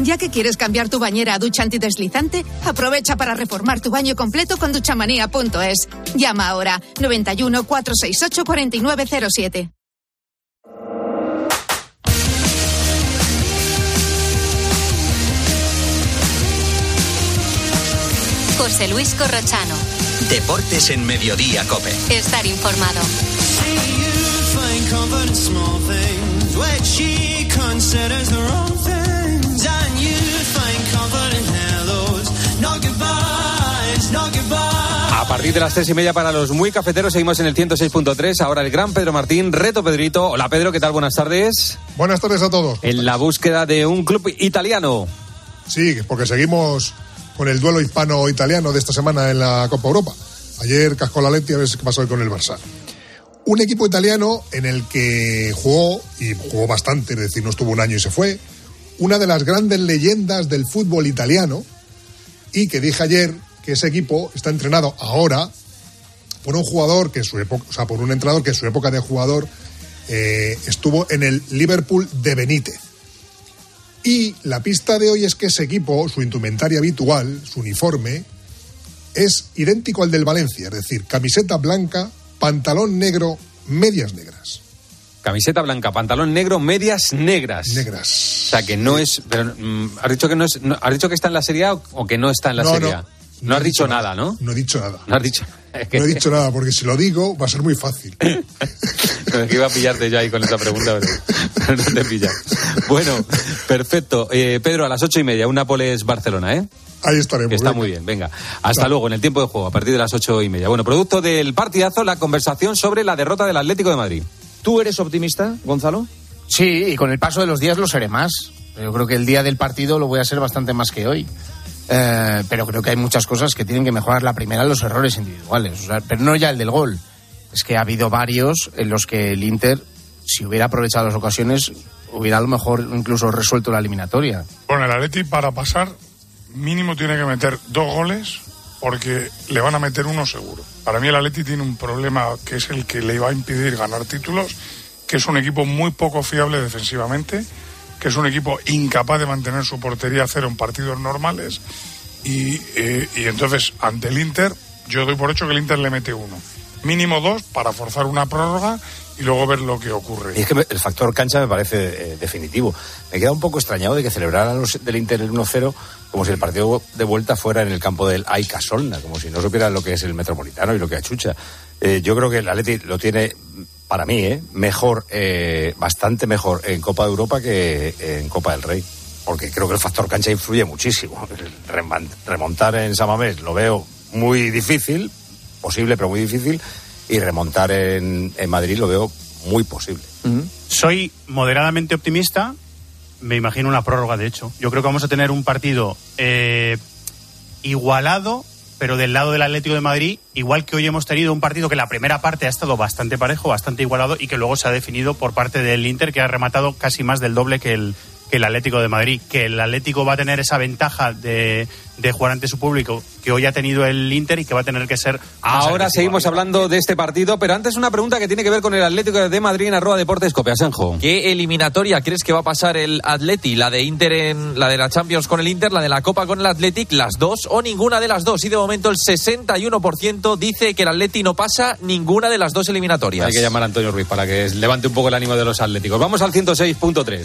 Ya que quieres cambiar tu bañera a ducha antideslizante, aprovecha para reformar tu baño completo con duchamanía.es. Llama ahora 91 468 4907. José Luis Corrochano. Deportes en Mediodía Cope. Estar informado. A partir de las tres y media para los muy cafeteros seguimos en el 106.3. Ahora el gran Pedro Martín, reto Pedrito. Hola Pedro, ¿qué tal? Buenas tardes. Buenas tardes a todos. En la búsqueda de un club italiano. Sí, porque seguimos con el duelo hispano-italiano de esta semana en la Copa Europa. Ayer cascó la Leti a ver qué pasó hoy con el Barça. Un equipo italiano en el que jugó, y jugó bastante, es decir, no estuvo un año y se fue, una de las grandes leyendas del fútbol italiano, y que dije ayer que ese equipo está entrenado ahora por un jugador que su época, o sea, por un entrenador que en su época de jugador eh, estuvo en el Liverpool de Benítez. Y la pista de hoy es que ese equipo, su indumentaria habitual, su uniforme, es idéntico al del Valencia, es decir, camiseta blanca, pantalón negro, medias negras. Camiseta blanca, pantalón negro, medias negras. Negras. O sea, que no es. Pero, mm, ¿has, dicho que no es no- ¿Has dicho que está en la Serie A o que no está en la No, Serie no. A? No, has he dicho nada, ¿no? No he dicho nada. No has dicho. Que, No he dicho nada, porque si lo digo va a ser muy fácil. es que iba a pillarte ya ahí con esa pregunta, pero no te pilla. Bueno, perfecto. Eh, Pedro, a las ocho y media, un Nápoles-Barcelona, ¿eh? Ahí estaremos. Está venga. muy bien, venga. Hasta luego, en el tiempo de juego, a partir de las ocho y media. Bueno, producto del partidazo, la conversación sobre la derrota del Atlético de Madrid. ¿Tú eres optimista, Gonzalo? Sí, y con el paso de los días lo seré más. Yo creo que el día del partido lo voy a ser bastante más que hoy. Eh, pero creo que hay muchas cosas que tienen que mejorar. La primera, los errores individuales. O sea, pero no ya el del gol. Es que ha habido varios en los que el Inter, si hubiera aprovechado las ocasiones, hubiera a lo mejor incluso resuelto la eliminatoria. Bueno, el Atleti para pasar mínimo tiene que meter dos goles porque le van a meter uno seguro. Para mí el Atleti tiene un problema que es el que le va a impedir ganar títulos, que es un equipo muy poco fiable defensivamente, que es un equipo incapaz de mantener su portería a cero en partidos normales y, eh, entonces ante el Inter yo doy por hecho que el Inter le mete uno. Mínimo dos para forzar una prórroga y luego ver lo que ocurre. Y es que el factor cancha me parece eh, definitivo. Me queda un poco extrañado de que celebraran los del Inter el 1-0 como si el partido de vuelta fuera en el campo del Aika Solna, como si no supieran lo que es el Metropolitano y lo que achucha. Eh, yo creo que el Atleti lo tiene, para mí, eh, mejor, eh, bastante mejor en Copa de Europa que en Copa del Rey. Porque creo que el factor cancha influye muchísimo. Remontar en Samamés lo veo muy difícil, posible pero muy difícil, y remontar en, en Madrid lo veo muy posible. Soy moderadamente optimista. Me imagino una prórroga, de hecho. Yo creo que vamos a tener un partido eh, igualado, pero del lado del Atlético de Madrid, igual que hoy hemos tenido un partido que la primera parte ha estado bastante parejo, bastante igualado y que luego se ha definido por parte del Inter, que ha rematado casi más del doble que el, que el Atlético de Madrid. Que el Atlético va a tener esa ventaja de, de jugar ante su público que hoy ha tenido el Inter y que va a tener que ser. Ahora seguimos hablando de este partido, pero antes una pregunta que tiene que ver con el Atlético de Madrid en arroba deportes Cope Asenjo. ¿Qué eliminatoria crees que va a pasar el Atleti? ¿La de Inter en la de la Champions con el Inter, la de la Copa con el Athletic, las dos o ninguna de las dos? Y de momento el 61% dice que el Atleti no pasa ninguna de las dos eliminatorias. Hay que llamar a Antonio Ruiz para que levante un poco el ánimo de los atléticos. Vamos al 106.3.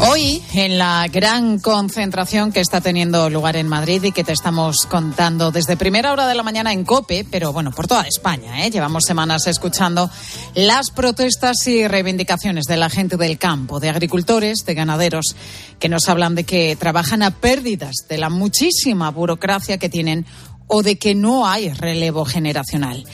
Hoy, en la gran concentración que está teniendo lugar en Madrid y que te estamos contando desde primera hora de la mañana en COPE, pero bueno, por toda España, ¿eh? llevamos semanas escuchando las protestas y reivindicaciones de la gente del campo, de agricultores, de ganaderos, que nos hablan de que trabajan a pérdidas de la muchísima burocracia que tienen o de que no hay relevo generacional.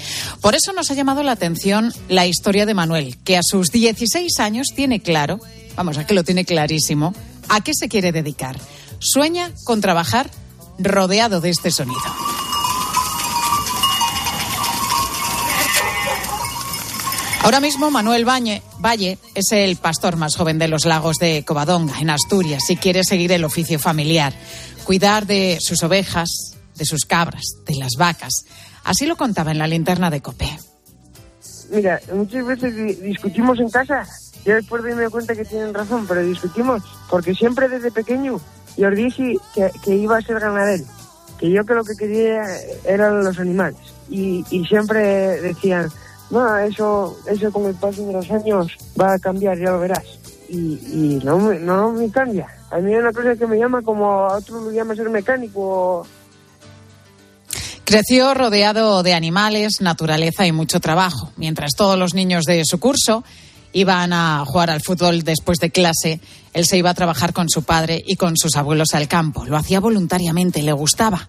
Por eso nos ha llamado la atención la historia de Manuel, que a sus 16 años tiene claro vamos, a que lo tiene clarísimo, a qué se quiere dedicar. Sueña con trabajar rodeado de este sonido. Ahora mismo Manuel Valle es el pastor más joven de los lagos de Covadonga, en Asturias, y quiere seguir el oficio familiar, cuidar de sus ovejas, de sus cabras, de las vacas. Así lo contaba en la linterna de Copé. Mira, muchas veces discutimos en casa yo después de me cuenta que tienen razón, pero discutimos, porque siempre desde pequeño yo dije que, que iba a ser ganadero, que yo que lo que quería eran los animales. Y, y siempre decían, no, eso, eso con el paso de los años va a cambiar, ya lo verás. Y, y no, no me cambia. A mí hay una cosa que me llama como a otro lo llama ser mecánico. Creció rodeado de animales, naturaleza y mucho trabajo, mientras todos los niños de su curso iban a jugar al fútbol después de clase, él se iba a trabajar con su padre y con sus abuelos al campo. Lo hacía voluntariamente, le gustaba.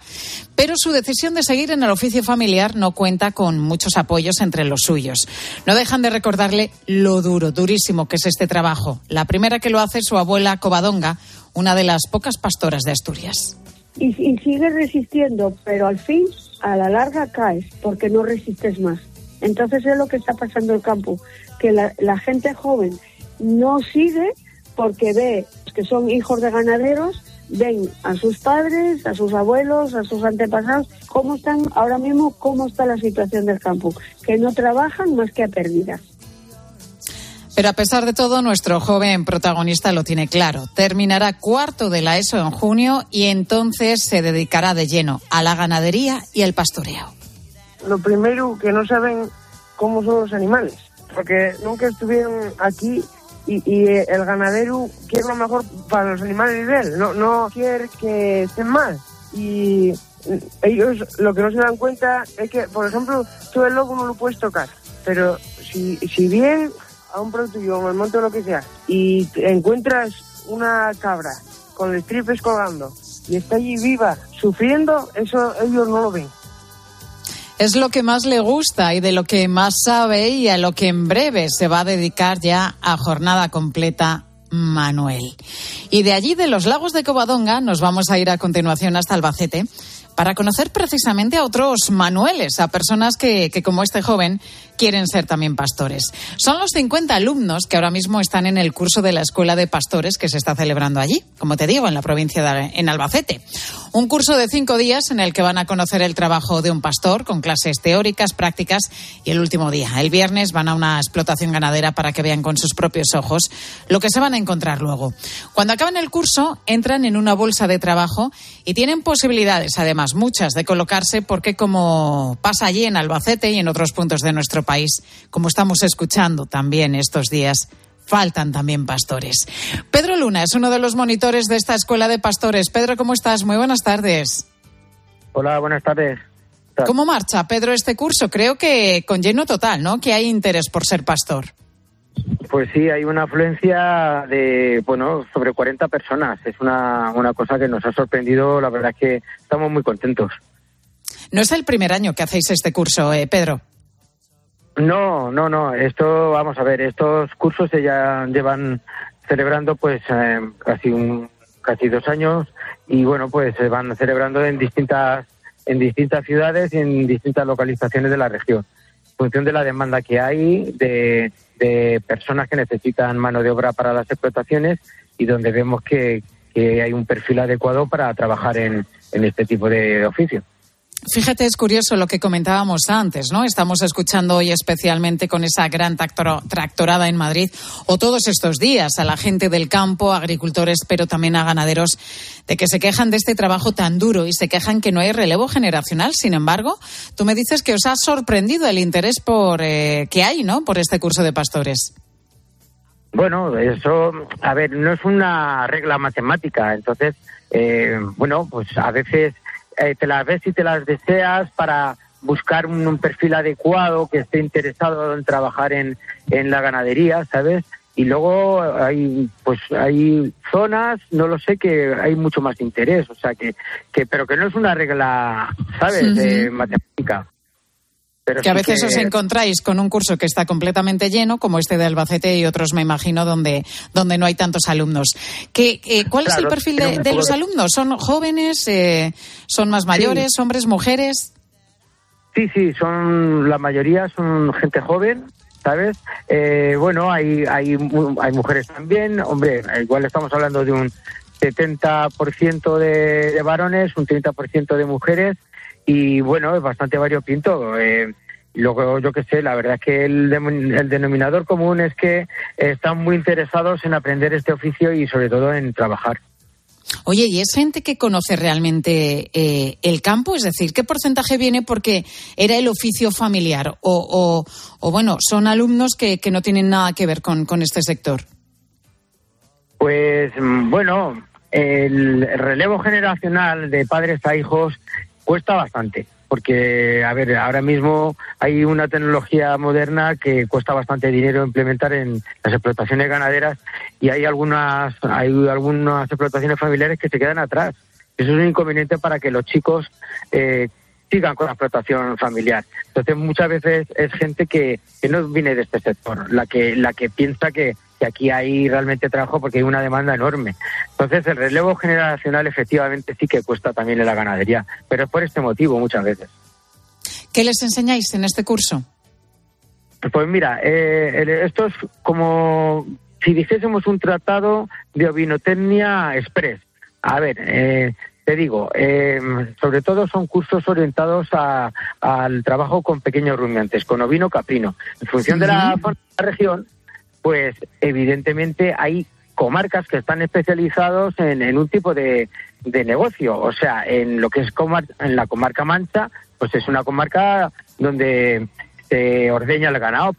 Pero su decisión de seguir en el oficio familiar no cuenta con muchos apoyos entre los suyos. No dejan de recordarle lo duro, durísimo que es este trabajo. La primera que lo hace es su abuela Covadonga, una de las pocas pastoras de Asturias. Y, y sigues resistiendo, pero al fin, a la larga caes, porque no resistes más. Entonces es lo que está pasando en el campo, que la, gente joven no sigue porque ve que son hijos de ganaderos, ven a sus padres, a sus abuelos, a sus antepasados, cómo están ahora mismo, cómo está la situación del campo, que no trabajan más que a pérdidas. Pero a pesar de todo, nuestro joven protagonista lo tiene claro. Terminará cuarto de la ESO en junio y entonces se dedicará de lleno a la ganadería y el pastoreo lo primero que no saben cómo son los animales, porque nunca estuvieron aquí y, el ganadero quiere lo mejor para los animales de él, no, no quiere que estén mal. Y ellos lo que no se dan cuenta es que, por ejemplo, tú el lobo no lo puedes tocar, pero si, si bien a un producto o el monte o lo que sea, y encuentras una cabra con los tripes colgando y está allí viva, sufriendo, eso ellos no lo ven es lo que más le gusta y de lo que más sabe y a lo que en breve se va a dedicar ya a jornada completa Manuel. Y de allí, de los lagos de Covadonga, nos vamos a ir a continuación hasta Albacete para conocer precisamente a otros Manueles, a personas que, que, como este joven, quieren ser también pastores. Son los 50 alumnos que ahora mismo están en el curso de la Escuela de Pastores que se está celebrando allí, como te digo, en la provincia de en Albacete. Un curso de cinco días en el que van a conocer el trabajo de un pastor con clases teóricas, prácticas y el último día. El viernes van a una explotación ganadera para que vean con sus propios ojos lo que se van a encontrar luego. Cuando acaban el curso, entran en una bolsa de trabajo y tienen posibilidades, además, muchas, de colocarse porque como pasa allí en Albacete y en otros puntos de nuestro país, como estamos escuchando también estos días, faltan también pastores. Pedro Luna es uno de los monitores de esta escuela de pastores. Pedro, ¿cómo estás? Muy buenas tardes. Hola, buenas tardes. ¿Cómo marcha, Pedro, este curso? Creo que con lleno total, ¿no? Que hay interés por ser pastor. Pues sí, hay una afluencia de, bueno, sobre 40 personas. Es una, una cosa que nos ha sorprendido. La verdad es que estamos muy contentos. No es el primer año que hacéis este curso, eh, Pedro. No, no, no. Esto, vamos a ver, estos cursos se ya llevan celebrando pues eh, casi un casi dos años y bueno pues se van celebrando en distintas en distintas ciudades y en distintas localizaciones de la región en función de la demanda que hay de, de personas que necesitan mano de obra para las explotaciones y donde vemos que, que hay un perfil adecuado para trabajar en, en este tipo de oficio. Fíjate, es curioso lo que comentábamos antes, ¿no? Estamos escuchando hoy especialmente con esa gran tractor- tractorada en Madrid o todos estos días a la gente del campo, agricultores, pero también a ganaderos, de que se quejan de este trabajo tan duro y se quejan que no hay relevo generacional. Sin embargo, tú me dices que os ha sorprendido el interés por eh, que hay, ¿no? Por este curso de pastores. Bueno, eso, a ver, no es una regla matemática. Entonces, eh, bueno, pues a veces eh, te las ves y te las deseas para buscar un, un perfil adecuado que esté interesado en trabajar en, en la ganadería, ¿sabes? Y luego hay, pues hay zonas, no lo sé, que hay mucho más interés, o sea que, que pero que no es una regla, ¿sabes? De matemática. Pero que a veces que- os encontráis con un curso que está completamente lleno, como este de Albacete y otros, me imagino, donde, donde no hay tantos alumnos. ¿Qué, eh, ¿Cuál es el perfil de, los alumnos? ¿Son jóvenes? eh, ¿Son más mayores? ¿Hombres? ¿Mujeres? Sí, sí, son la mayoría son gente joven, ¿sabes? Eh, bueno, hay, hay, hay mujeres también. Hombre, igual estamos hablando de un 70% de, de varones, un 30% de mujeres. Y bueno, es bastante variopinto. Eh, luego, yo qué sé, la verdad es que el, el denominador común es que están muy interesados en aprender este oficio y sobre todo en trabajar. Oye, ¿y es gente que conoce realmente eh, el campo? Es decir, ¿qué porcentaje viene porque era el oficio familiar? O, o, o, bueno, son alumnos que, que no tienen nada que ver con, con este sector. Pues mm, bueno, el relevo generacional de padres a hijos cuesta bastante, porque, a ver, ahora mismo hay una tecnología moderna que cuesta bastante dinero implementar en las explotaciones ganaderas y hay algunas, hay algunas explotaciones familiares que se quedan atrás. Eso es un inconveniente para que los chicos eh, sigan con la explotación familiar. Entonces, muchas veces es gente que, que no viene de este sector, la que, la que piensa que, que aquí hay realmente trabajo porque hay una demanda enorme. Entonces, el relevo generacional efectivamente sí que cuesta también en la ganadería, pero es por este motivo muchas veces. ¿Qué les enseñáis en este curso? Pues mira, eh, esto es como si dijésemos un tratado de ovinotecnia express. A ver, eh, te digo, eh, sobre todo son cursos orientados a- al trabajo con pequeños rumiantes, con ovino caprino. En función de la la región, pues evidentemente hay comarcas que están especializados en, en un tipo de, negocio. O sea, en lo que es comar- en la comarca Mancha, pues es una comarca donde se ordeña el ganado,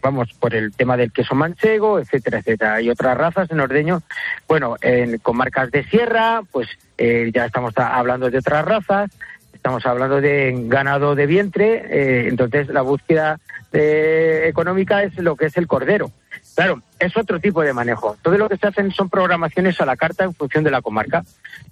vamos, por el tema del queso manchego, etcétera, etcétera. Hay otras razas en ordeño. Bueno, en comarcas de sierra, pues eh, ya estamos hablando de otras razas. Estamos hablando de ganado de vientre, eh, entonces la búsqueda eh, económica es lo que es el cordero. Claro, es otro tipo de manejo. Todo lo que se hacen son programaciones a la carta en función de la comarca.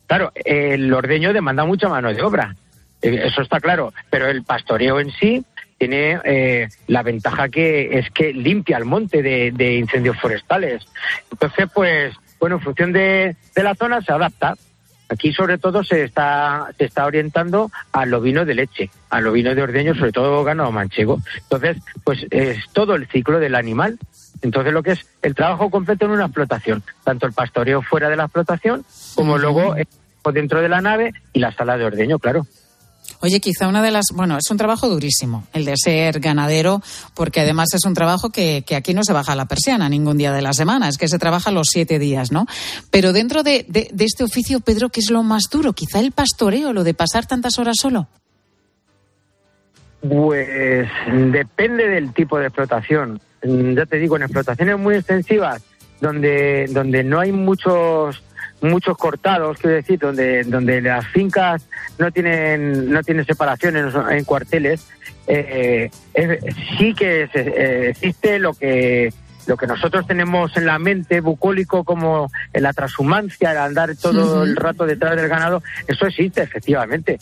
Claro, el ordeño demanda mucha mano de obra, eh, eso está claro, pero el pastoreo en sí tiene eh, la ventaja que es que limpia el monte de, de incendios forestales. Entonces, pues, bueno, en función de, la zona se adapta. Aquí sobre todo se está, se está orientando al ovino de leche, al ovino de ordeño, sobre todo ganado manchego. Entonces, pues es todo el ciclo del animal. Entonces, lo que es el trabajo completo en una explotación, tanto el pastoreo fuera de la explotación, como luego dentro de la nave y la sala de ordeño, claro. Oye, quizá una de las. Bueno, es un trabajo durísimo, el de ser ganadero, porque además es un trabajo que, que aquí no se baja la persiana ningún día de la semana, es que se trabaja los siete días, ¿no? Pero dentro de, de- de este oficio, Pedro, ¿qué es lo más duro? Quizá el pastoreo, lo de pasar tantas horas solo. Pues depende del tipo de explotación. Mm, Ya te digo, en explotaciones muy extensivas, donde, donde no hay muchos muchos cortados, quiero decir, donde, donde las fincas no tienen, no tienen separaciones en cuarteles, eh, es- sí que se- eh, existe lo que lo que nosotros tenemos en la mente bucólico como la transhumancia, el andar todo el rato detrás del ganado, eso existe efectivamente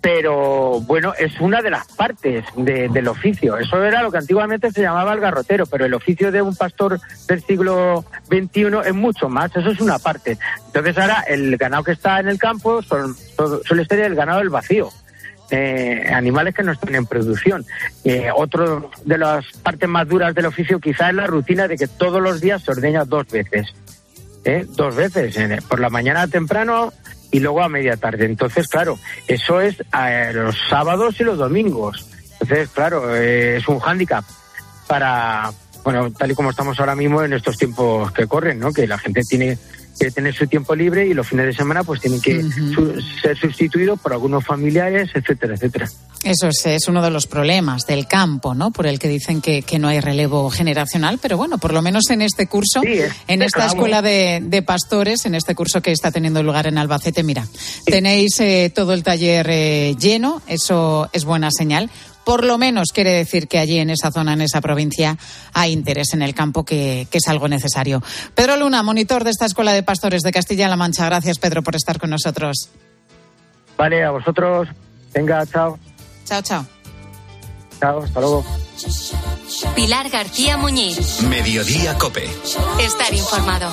pero bueno, es una de las partes de- del oficio. Eso era lo que antiguamente se llamaba el garrotero, pero el oficio de un pastor del siglo XXI es mucho más, eso es una parte. Entonces ahora el ganado que está en el campo son, son- suele ser el ganado del vacío. eh, animales que no están en producción. Eh, otro de las partes más duras del oficio quizás es la rutina de que todos los días se ordeña dos veces. ¿eh? Dos veces, por la mañana temprano y luego a media tarde. Entonces, claro, eso es a los sábados y los domingos. Entonces, claro, eh, es un hándicap para, bueno, tal y como estamos ahora mismo en estos tiempos que corren, ¿no? Que la gente tiene que tener su tiempo libre y los fines de semana pues tienen que su- ser sustituidos por algunos familiares, etcétera, etcétera. Eso es, es uno de los problemas del campo, ¿no? Por el que dicen que, que no hay relevo generacional, pero bueno, por lo menos en este curso, en esta claro. escuela de, de pastores, en este curso que está teniendo lugar en Albacete, mira, tenéis eh, todo el taller eh, lleno, eso es buena señal. Por lo menos quiere decir que allí en esa zona, en esa provincia, hay interés en el campo, que, que es algo necesario. Pedro Luna, monitor de esta escuela de pastores de Castilla-La Mancha. Gracias, Pedro, por estar con nosotros. Vale, a vosotros, venga, chao, Chao, chao. chao, hasta luego. Pilar García Muñiz. Mediodía Cope. Estar informado.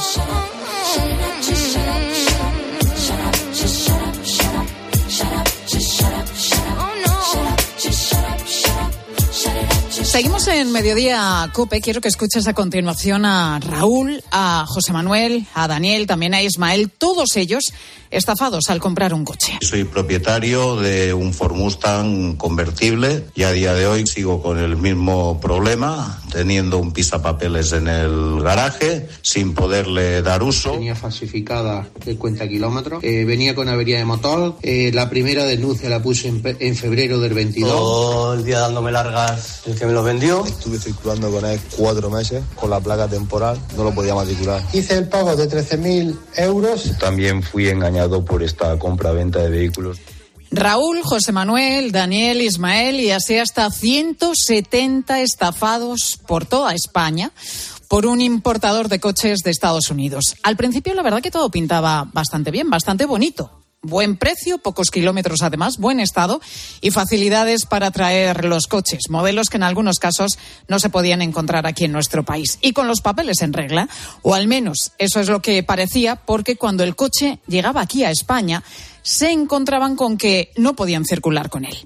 Seguimos en Mediodía Cope. Quiero que escuches a continuación a Raúl, a José Manuel, a Daniel, también a Ismael, todos ellos estafados al comprar un coche. Soy propietario de un Ford Mustang convertible y a día de hoy sigo con el mismo problema, teniendo un pisapapeles en el garaje sin poderle dar uso. Tenía falsificada el cuenta kilómetros. Eh, venía con avería de motor. Eh, la primera denuncia la puse en, en febrero del 22. Todo el día dándome largas el que me lo vendió. Estuve circulando con él cuatro meses con la placa temporal, no lo podía matricular. Hice el pago de 13.000 euros. También fui engañado por esta compra-venta de vehículos. Raúl, José Manuel, Daniel, Ismael y así hasta 170 estafados por toda España por un importador de coches de Estados Unidos. Al principio la verdad que todo pintaba bastante bien, bastante bonito. Buen precio, pocos kilómetros además, buen estado y facilidades para traer los coches, modelos que en algunos casos no se podían encontrar aquí en nuestro país. Y con los papeles en regla, o al menos eso es lo que parecía, porque cuando el coche llegaba aquí a España, se encontraban con que no podían circular con él.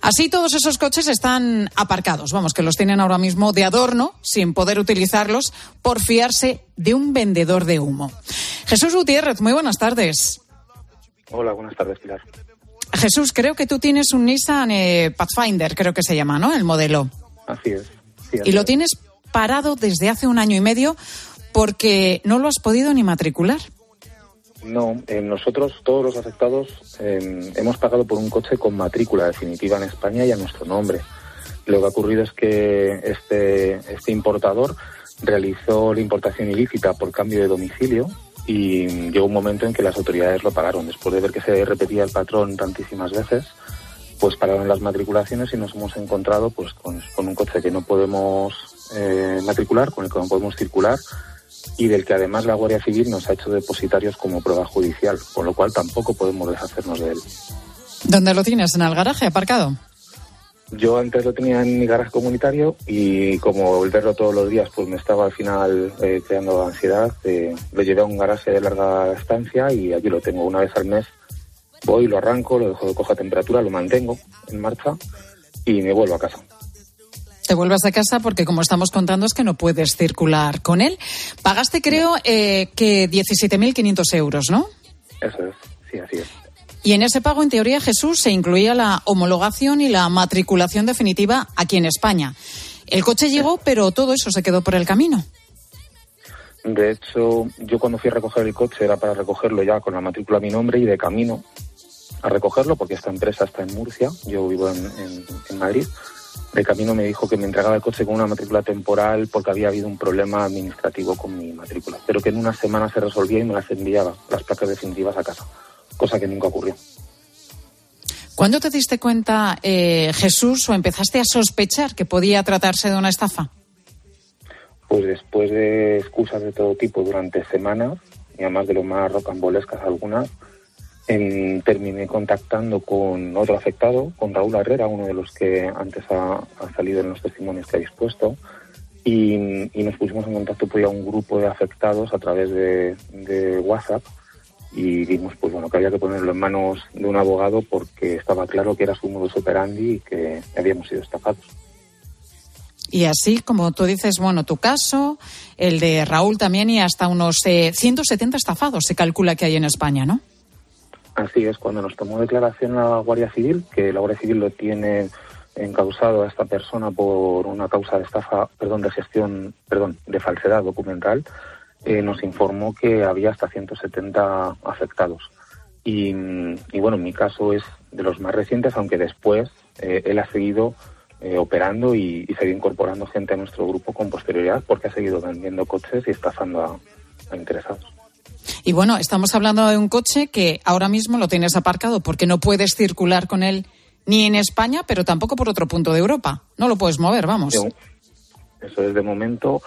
Así todos esos coches están aparcados, vamos, que los tienen ahora mismo de adorno, sin poder utilizarlos, por fiarse de un vendedor de humo. Jesús Gutiérrez, muy buenas tardes. Hola, buenas tardes, Pilar. Jesús, creo que tú tienes un Nissan eh, Pathfinder, creo que se llama, ¿no? El modelo. Así es. sí, así Y lo es. tienes parado desde hace un año y medio porque no lo has podido ni matricular. No, eh, nosotros, todos los afectados, eh, hemos pagado por un coche con matrícula definitiva en España y a nuestro nombre. Lo que ha ocurrido es que este, este importador realizó la importación ilícita por cambio de domicilio y llegó un momento en que las autoridades lo pagaron. Después de ver que se repetía el patrón tantísimas veces, pues pararon las matriculaciones y nos hemos encontrado pues con, con un coche que no podemos eh, matricular, con el que no podemos circular y del que además la Guardia Civil nos ha hecho depositarios como prueba judicial, con lo cual tampoco podemos deshacernos de él. ¿Dónde lo tienes? ¿En el garaje aparcado? Yo antes lo tenía en mi garaje comunitario y como el verlo todos los días pues me estaba al final eh, creando ansiedad, eh, lo llevé a un garaje de larga estancia y allí lo tengo una vez al mes. Voy, lo arranco, lo dejo de coja temperatura, lo mantengo en marcha y me vuelvo a casa. Te vuelvas a casa porque, como estamos contando, es que no puedes circular con él. Pagaste, creo, eh, que 17.500 euros, ¿no? Eso es, sí, así es. Y en ese pago, en teoría, Jesús, se incluía la homologación y la matriculación definitiva aquí en España. El coche llegó, pero todo eso se quedó por el camino. De hecho, yo cuando fui a recoger el coche era para recogerlo ya con la matrícula a mi nombre y de camino a recogerlo, porque esta empresa está en Murcia, yo vivo en, Madrid. De camino me dijo que me entregaba el coche con una matrícula temporal porque había habido un problema administrativo con mi matrícula, pero que en una semana se resolvía y me las enviaba, las placas definitivas a casa, cosa que nunca ocurrió. ¿Cuándo te diste cuenta, eh, Jesús, o empezaste a sospechar que podía tratarse de una estafa? Pues después de excusas de todo tipo durante semanas, y además de lo más rocambolescas algunas, em, terminé contactando con otro afectado, con Raúl Herrera, uno de los que antes ha, ha salido en los testimonios que habéis puesto, y, y nos pusimos en contacto pues, a un grupo de afectados a través de, de WhatsApp y vimos pues bueno que había que ponerlo en manos de un abogado porque estaba claro que era su modus operandi y que habíamos sido estafados. Y así, como tú dices, bueno, tu caso, el de Raúl también y hasta unos eh, 170 estafados se calcula que hay en España, ¿no? Así es, cuando nos tomó declaración la Guardia Civil, que la Guardia Civil lo tiene encausado a esta persona por una causa de estafa, perdón, de gestión, perdón, de falsedad documental, eh, nos informó que había hasta 170 afectados. Y, y, bueno, mi caso es de los más recientes, aunque después eh, él ha seguido eh, operando y, y seguido incorporando gente a nuestro grupo con posterioridad porque ha seguido vendiendo coches y estafando a, a interesados. Y bueno, estamos hablando de un coche que ahora mismo lo tienes aparcado porque no puedes circular con él ni en España, pero tampoco por otro punto de Europa. No lo puedes mover, vamos. Eso es de momento.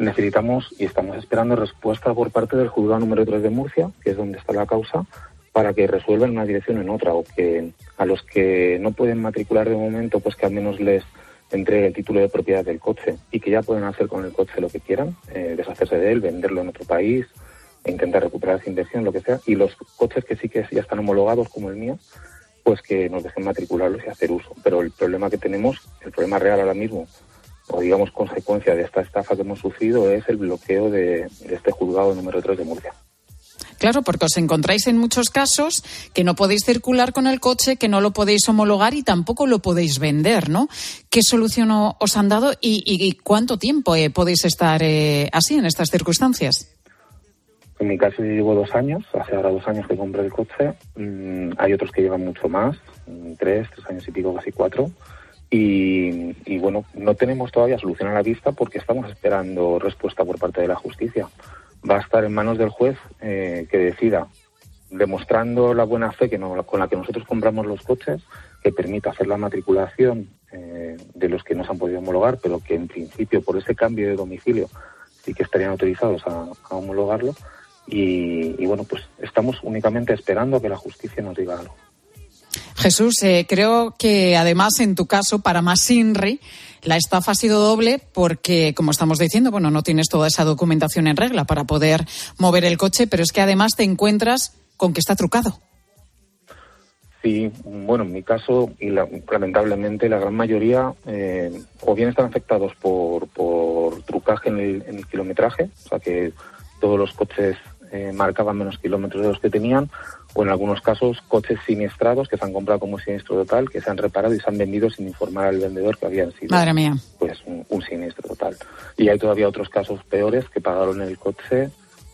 Necesitamos y estamos esperando respuesta por parte del juzgado número 3 de Murcia, que es donde está la causa, para que resuelvan una dirección en otra o que a los que no pueden matricular de momento, pues que al menos les entregue el título de propiedad del coche y que ya pueden hacer con el coche lo que quieran, eh, deshacerse de él, venderlo en otro país, e intentar recuperar esa inversión, lo que sea. Y los coches que sí que ya están homologados, como el mío, pues que nos dejen matricularlos y hacer uso. Pero el problema que tenemos, el problema real ahora mismo, o digamos consecuencia de esta estafa que hemos sufrido, es el bloqueo de, de este juzgado número 3 de Murcia. Claro, porque os encontráis en muchos casos que no podéis circular con el coche, que no lo podéis homologar y tampoco lo podéis vender, ¿no? ¿Qué solución os han dado y, y, y cuánto tiempo eh, podéis estar eh, así en estas circunstancias? En mi caso yo llevo dos años, hace ahora dos años que compré el coche. Mm, hay otros que llevan mucho más, mm, tres, tres años y pico, casi cuatro. Y, bueno, no tenemos todavía solución a la vista porque estamos esperando respuesta por parte de la justicia. Va a estar en manos del juez eh, que decida, demostrando la buena fe que no, con la que nosotros compramos los coches, que permita hacer la matriculación eh, de los que nos han podido homologar, pero que en principio por ese cambio de domicilio sí que estarían autorizados a, a homologarlo y, y, bueno, pues estamos únicamente esperando a que la justicia nos diga algo. Jesús, eh, creo que además en tu caso, para más INRI, la estafa ha sido doble porque, como estamos diciendo, bueno, no tienes toda esa documentación en regla para poder mover el coche, pero es que además te encuentras con que está trucado. Sí, bueno, en mi caso, y la, lamentablemente la gran mayoría, eh, o bien están afectados por, por trucaje en el, en el kilometraje, o sea que todos los coches eh, marcaban menos kilómetros de los que tenían, o en algunos casos coches siniestrados que se han comprado como siniestro total, que se han reparado y se han vendido sin informar al vendedor que habían sido Madre mía. pues un, un siniestro total. Y hay todavía otros casos peores que pagaron el coche,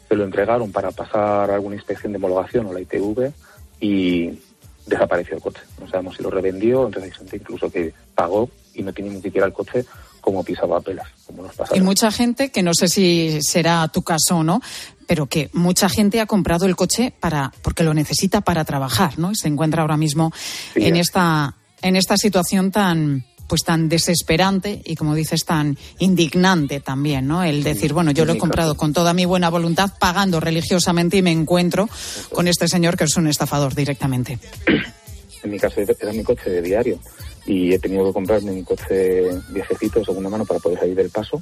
se lo entregaron para pasar alguna inspección de homologación o la ITV y desapareció el coche. No sabemos si lo revendió, entonces hay gente incluso que pagó y no tiene ni siquiera el coche como pisaba pelas, como nos pasa. Y mucha gente, que no sé si será tu caso o no, pero que mucha gente ha comprado el coche para porque lo necesita para trabajar, ¿no? Y se encuentra ahora mismo sí, en esta en esta situación tan pues tan desesperante y como dices tan indignante también, ¿no? El decir, bueno, yo lo he comprado con toda mi buena voluntad, pagando religiosamente y me encuentro con este señor que es un estafador directamente. En mi caso era mi coche de diario y he tenido que comprarme un coche viejecito de segunda mano para poder salir del paso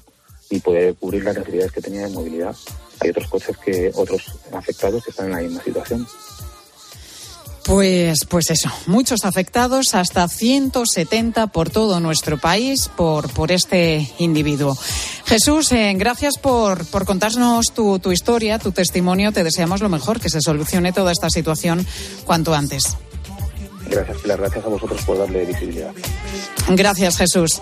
y poder cubrir las necesidades que tenía de movilidad. Hay otros coches que otros afectados que están en la misma situación. Pues, pues eso, muchos afectados, hasta 170 por todo nuestro país por, por este individuo. Jesús, eh, gracias por, por contarnos tu, tu historia, tu testimonio. Te deseamos lo mejor, que se solucione toda esta situación cuanto antes. Gracias, Pilar. Gracias a vosotros por darle visibilidad. Gracias, Jesús.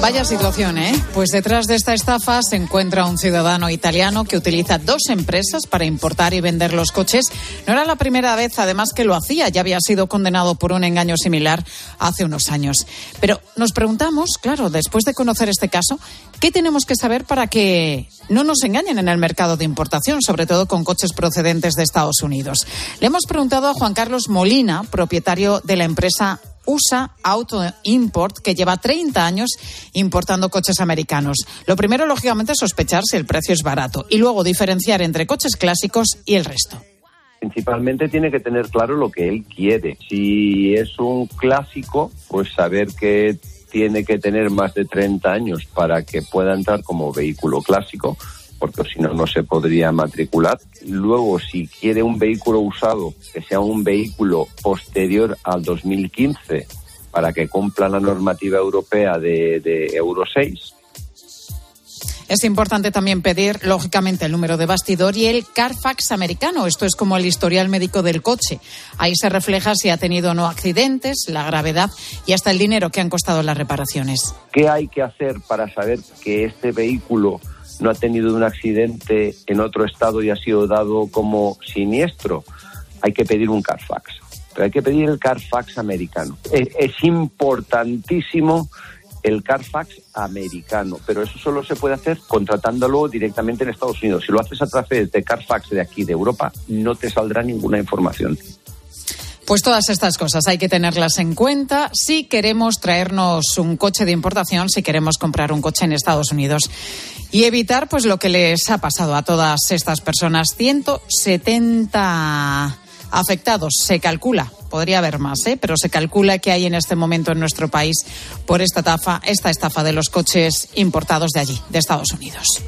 Vaya situación, ¿eh? Pues detrás de esta estafa se encuentra un ciudadano italiano que utiliza dos empresas para importar y vender los coches. No era la primera vez, además, que lo hacía. Ya había sido condenado por un engaño similar hace unos años. Pero nos preguntamos, claro, después de conocer este caso, ¿qué tenemos que saber para que no nos engañen en el mercado de importación, sobre todo con coches procedentes de Estados Unidos? Le hemos preguntado a Juan Carlos Molina, propietario de la empresa USA Auto Import, que lleva 30 años importando coches americanos. Lo primero, lógicamente, es sospechar si el precio es barato y luego diferenciar entre coches clásicos y el resto. Principalmente tiene que tener claro lo que él quiere. Si es un clásico, pues saber que tiene que tener más de 30 años para que pueda entrar como vehículo clásico porque si no, no se podría matricular. Luego, si quiere un vehículo usado, que sea un vehículo posterior al 2015, para que cumpla la normativa europea de, de Euro 6. Es importante también pedir, lógicamente, el número de bastidor y el Carfax americano. Esto es como el historial médico del coche. Ahí se refleja si ha tenido o no accidentes, la gravedad y hasta el dinero que han costado las reparaciones. ¿Qué hay que hacer para saber que este vehículo no ha tenido un accidente en otro estado y ha sido dado como siniestro? Hay que pedir un Carfax. Pero hay que pedir el Carfax americano. Es, es importantísimo el Carfax americano, pero eso solo se puede hacer contratándolo directamente en Estados Unidos. Si lo haces a través de Carfax de aquí, de Europa, no te saldrá ninguna información. Pues todas estas cosas hay que tenerlas en cuenta si queremos traernos un coche de importación, si queremos comprar un coche en Estados Unidos y evitar pues lo que les ha pasado a todas estas personas. 170 afectados, se calcula, podría haber más, ¿eh? pero se calcula que hay en este momento en nuestro país por esta estafa, esta estafa de los coches importados de allí, de Estados Unidos.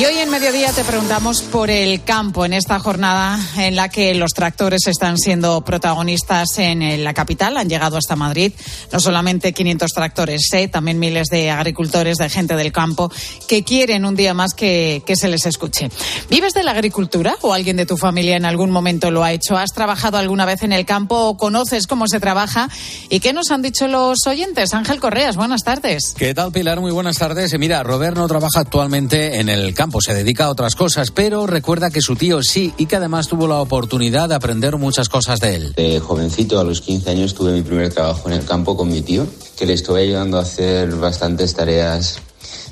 Y hoy en mediodía te preguntamos por el campo en esta jornada en la que los tractores están siendo protagonistas en la capital, han llegado hasta Madrid, no solamente 500 tractores, ¿eh? también miles de agricultores, de gente del campo que quieren un día más que, que se les escuche. ¿Vives de la agricultura o alguien de tu familia en algún momento lo ha hecho? ¿Has trabajado alguna vez en el campo o conoces cómo se trabaja? ¿Y qué nos han dicho los oyentes? Ángel Correas, buenas tardes. ¿Qué tal, Pilar? Muy buenas tardes. Mira, Robert no trabaja actualmente en el campo se dedica a otras cosas, pero recuerda que su tío sí y que además tuvo la oportunidad de aprender muchas cosas de él. De jovencito, a los 15 años, tuve mi primer trabajo en el campo con mi tío, que le estuve ayudando a hacer bastantes tareas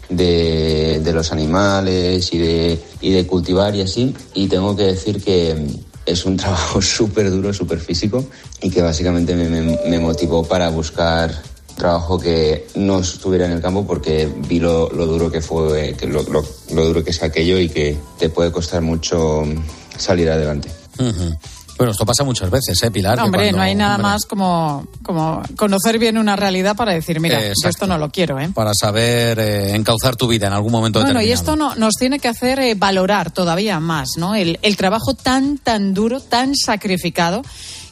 de, de los animales y de, y de cultivar y así. Y tengo que decir que es un trabajo súper duro, súper físico y que básicamente me, me, me motivó para buscar trabajo que no estuviera en el campo porque vi lo, lo duro que fue, que lo, lo, lo, duro que es aquello y que te puede costar mucho salir adelante. Uh -huh. Bueno, esto pasa muchas veces, ¿eh, Pilar? No, hombre, cuando, no hay nada hombre, más como, como conocer bien una realidad para decir, mira, yo esto no lo quiero, ¿eh? Para saber eh, encauzar tu vida en algún momento bueno, determinado. y esto no, nos tiene que hacer eh, valorar todavía más, ¿no? El, el trabajo tan, tan duro, tan sacrificado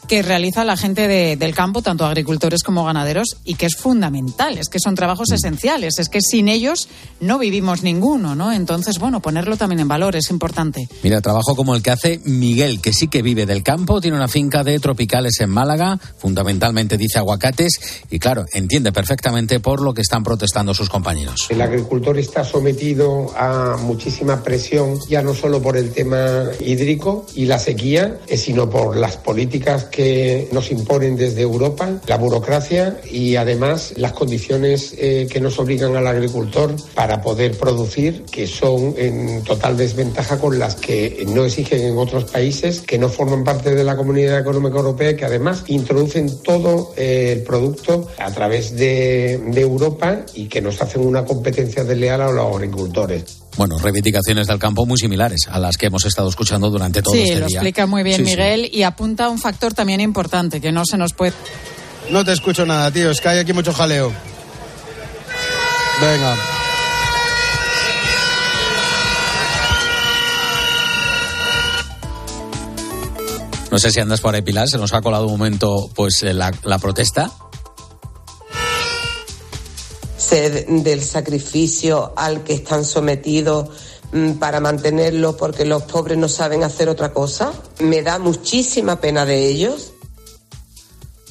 que realiza la gente de, del campo, tanto agricultores como ganaderos, y que es fundamental, es que son trabajos esenciales, es que sin ellos no vivimos ninguno, ¿no? Entonces, bueno, ponerlo también en valor es importante. Mira, trabajo como el que hace Miguel, que sí que vive del campo, tiene una finca de tropicales en Málaga, fundamentalmente dice aguacates, y claro, entiende perfectamente por lo que están protestando sus compañeros. El agricultor está sometido a muchísima presión, ya no solo por el tema hídrico y la sequía, eh, sino por las políticas que que nos imponen desde Europa, la burocracia y además las condiciones eh, que nos obligan al agricultor para poder producir, que son en total desventaja con las que no exigen en otros países que no forman parte de la Comunidad Económica Europea, que además introducen todo eh, el producto a través de, de Europa y que nos hacen una competencia desleal a los agricultores. Bueno, reivindicaciones del campo muy similares a las que hemos estado escuchando durante todo sí, este día. Sí, lo explica muy bien sí, Miguel sí. y apunta un factor también importante que no se nos puede. No te escucho nada, tío. Es que hay aquí mucho jaleo. Venga. No sé si andas por ahí, Pilar. Se nos ha colado un momento, pues, la, la protesta del sacrificio al que están sometidos mm, para mantenerlo porque los pobres no saben hacer otra cosa. Me da muchísima pena de ellos.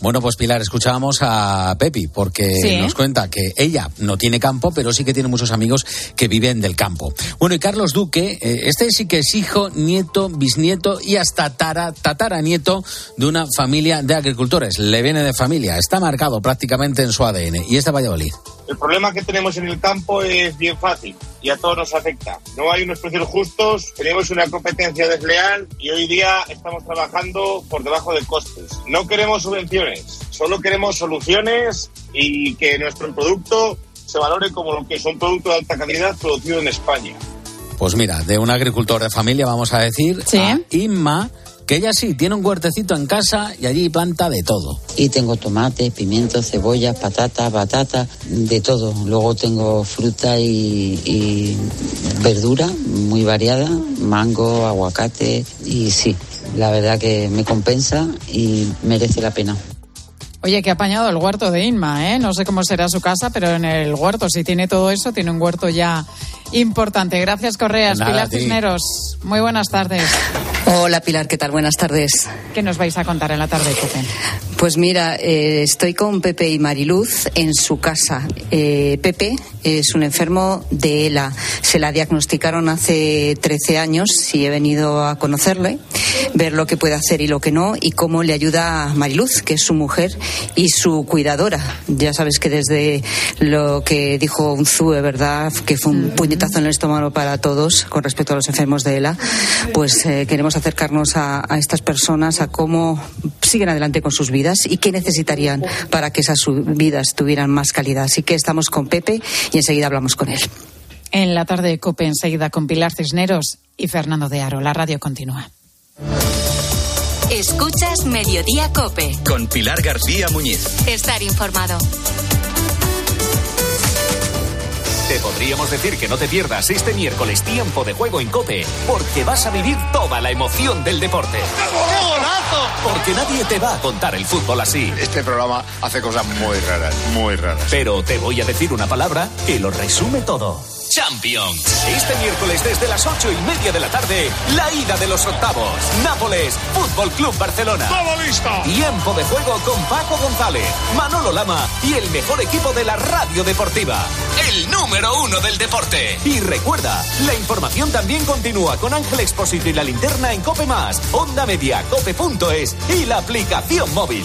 Bueno, pues Pilar, escuchábamos a Pepi, porque sí. nos cuenta que ella no tiene campo, pero sí que tiene muchos amigos que viven del campo. Bueno, y Carlos Duque, eh, este sí que es hijo, nieto, bisnieto y hasta tara, tataranieto de una familia de agricultores. Le viene de familia, está marcado prácticamente en su ADN. Y este Valladolid. El problema que tenemos en el campo es bien fácil y a todos nos afecta. No hay unos precios justos, tenemos una competencia desleal y hoy día estamos trabajando por debajo de costes. No queremos subvenciones, solo queremos soluciones y que nuestro producto se valore como lo que es un producto de alta calidad producido en España. Pues mira, de un agricultor de familia vamos a decir, ¿Sí? a Inma, que ella sí tiene un huertecito en casa y allí planta de todo. Y tengo tomate, pimientos, cebollas, patatas, batata, de todo. Luego tengo fruta y, y, verdura muy variada, mango, aguacate y sí, la verdad que me compensa y merece la pena. Oye, que ha apañado el huerto de Inma, ¿eh? No sé cómo será su casa, pero en el huerto, si tiene todo eso, tiene un huerto ya importante. Gracias, Correas. Pilar Cisneros, muy buenas tardes. Hola, Pilar, ¿qué tal? Buenas tardes. ¿Qué nos vais a contar en la tarde, Pepe? Pues mira, eh, estoy con Pepe y Mariluz en su casa. Eh, Pepe es un enfermo de ELA. Se la diagnosticaron hace 13 años y he venido a conocerle, ver lo que puede hacer y lo que no y cómo le ayuda a Mariluz, que es su mujer y su cuidadora. Ya sabes que desde lo que dijo Unzue, ¿verdad? Que fue un puñetazo en el estómago para todos con respecto a los enfermos de ELA, pues eh, queremos acercarnos a, a estas personas, a cómo siguen adelante con sus vidas y qué necesitarían para que esas vidas tuvieran más calidad. Así que estamos con Pepe y enseguida hablamos con él. En la tarde de COPE, enseguida con Pilar Cisneros y Fernando de Aro. La radio continúa. Escuchas Mediodía COPE. Con Pilar García Muñiz. Estar informado. Te podríamos decir que no te pierdas este miércoles tiempo de juego en Cope, porque vas a vivir toda la emoción del deporte. ¡Qué golazo! Porque nadie te va a contar el fútbol así. Este programa hace cosas muy raras, muy raras. Pero te voy a decir una palabra que lo resume todo. Champions. Este miércoles desde las ocho y media de la tarde, la ida de los octavos. Nápoles, Fútbol Club Barcelona. ¡Todo listo! Tiempo de juego con Paco González, Manolo Lama y el mejor equipo de la radio deportiva. El número uno del deporte. Y recuerda, la información también continúa con Ángel Expósito y la linterna en Cope Más, Onda Media, Cope.es y la aplicación móvil.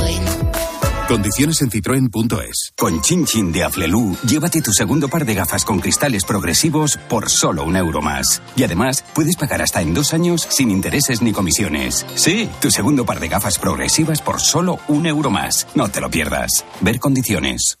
Condiciones en citroen.es. Con Chin Chin de Aflelu, llévate tu segundo par de gafas con cristales progresivos por solo un euro más. Y además, puedes pagar hasta en dos años sin intereses ni comisiones. Sí, tu segundo par de gafas progresivas por solo un euro más. No te lo pierdas. Ver condiciones.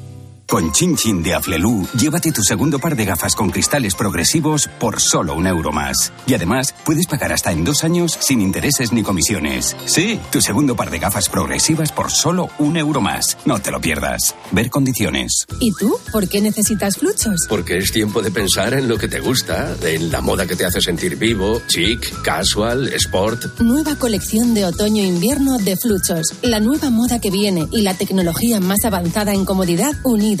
Con Chin Chin de Aflelu, llévate tu segundo par de gafas con cristales progresivos por solo un euro más. Y además, puedes pagar hasta en dos años sin intereses ni comisiones. Sí, tu segundo par de gafas progresivas por solo un euro más. No te lo pierdas. Ver condiciones. ¿Y tú? ¿Por qué necesitas fluchos? Porque es tiempo de pensar en lo que te gusta, en la moda que te hace sentir vivo, chic, casual, sport. Nueva colección de otoño-invierno de fluchos. La nueva moda que viene y la tecnología más avanzada en comodidad unida